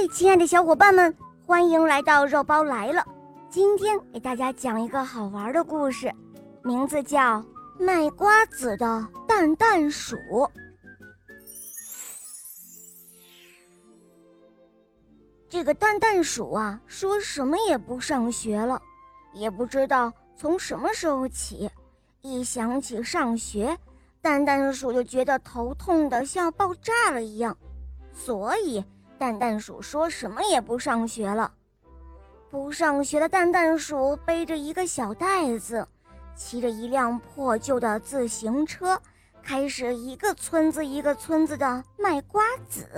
嗨，亲爱的小伙伴们，欢迎来到肉包来了。今天给大家讲一个好玩的故事，名字叫《卖瓜子的蛋蛋鼠》。这个蛋蛋鼠啊，说什么也不上学了，也不知道从什么时候起，一想起上学，蛋蛋鼠就觉得头痛的像爆炸了一样，所以。蛋蛋鼠说什么也不上学了。不上学的蛋蛋鼠背着一个小袋子，骑着一辆破旧的自行车，开始一个村子一个村子的卖瓜子。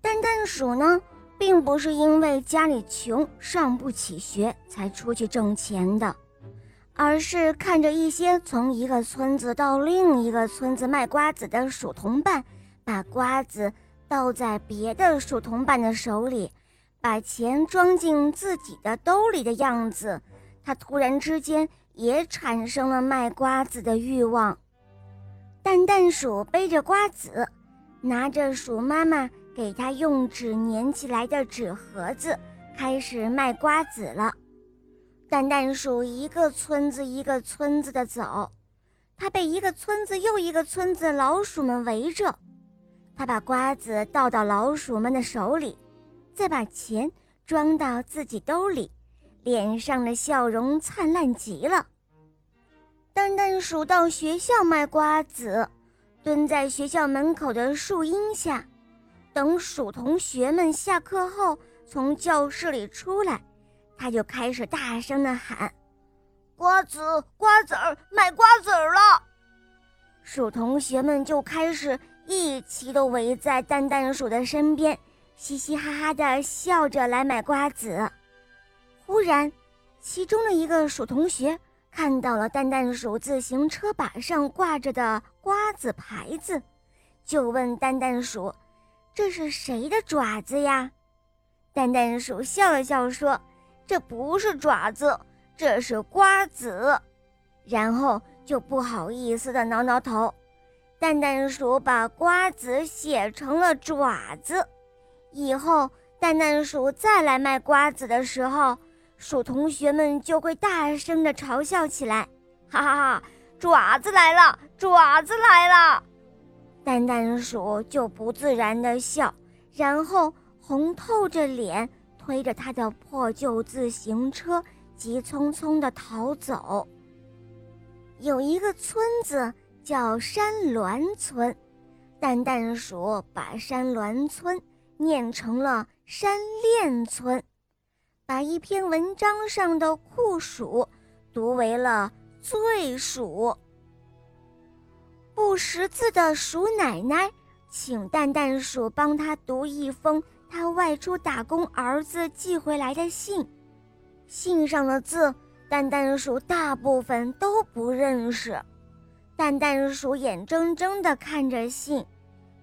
蛋蛋鼠呢，并不是因为家里穷上不起学才出去挣钱的，而是看着一些从一个村子到另一个村子卖瓜子的鼠同伴，把瓜子。倒在别的鼠同伴的手里，把钱装进自己的兜里的样子，他突然之间也产生了卖瓜子的欲望。蛋蛋鼠背着瓜子，拿着鼠妈妈给他用纸粘起来的纸盒子，开始卖瓜子了。蛋蛋鼠一个村子一个村子的走，他被一个村子又一个村子老鼠们围着。他把瓜子倒到老鼠们的手里，再把钱装到自己兜里，脸上的笑容灿烂极了。蛋蛋鼠到学校卖瓜子，蹲在学校门口的树荫下，等鼠同学们下课后从教室里出来，他就开始大声的喊：“瓜子，瓜子儿，卖瓜子儿了！”鼠同学们就开始。一起都围在蛋蛋鼠的身边，嘻嘻哈哈的笑着来买瓜子。忽然，其中的一个鼠同学看到了蛋蛋鼠自行车把上挂着的瓜子牌子，就问蛋蛋鼠：“这是谁的爪子呀？”蛋蛋鼠笑了笑说：“这不是爪子，这是瓜子。”然后就不好意思的挠挠头。蛋蛋鼠把瓜子写成了爪子，以后蛋蛋鼠再来卖瓜子的时候，鼠同学们就会大声的嘲笑起来，哈哈哈！爪子来了，爪子来了！蛋蛋鼠就不自然的笑，然后红透着脸，推着他的破旧自行车，急匆匆的逃走。有一个村子。叫山峦村，蛋蛋鼠把山峦村念成了山恋村，把一篇文章上的酷暑读为了醉暑。不识字的鼠奶奶请蛋蛋鼠帮他读一封他外出打工儿子寄回来的信，信上的字蛋蛋鼠大部分都不认识。蛋蛋鼠眼睁睁地看着信，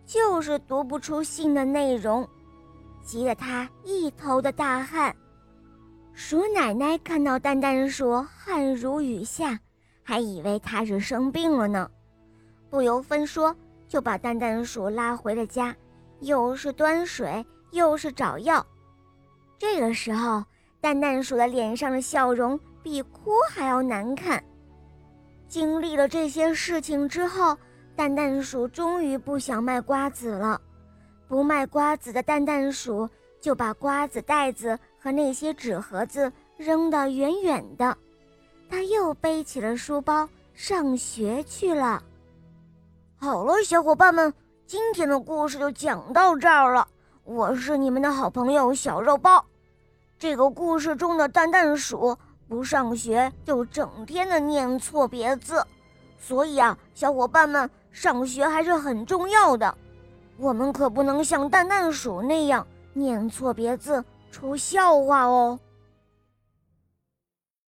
就是读不出信的内容，急得他一头的大汗。鼠奶奶看到蛋蛋鼠汗如雨下，还以为他是生病了呢，不由分说就把蛋蛋鼠拉回了家，又是端水又是找药。这个时候，蛋蛋鼠的脸上的笑容比哭还要难看。经历了这些事情之后，蛋蛋鼠终于不想卖瓜子了。不卖瓜子的蛋蛋鼠就把瓜子袋子和那些纸盒子扔得远远的。他又背起了书包上学去了。好了，小伙伴们，今天的故事就讲到这儿了。我是你们的好朋友小肉包。这个故事中的蛋蛋鼠。不上学就整天的念错别字，所以啊，小伙伴们，上学还是很重要的。我们可不能像蛋蛋鼠那样念错别字出笑话哦。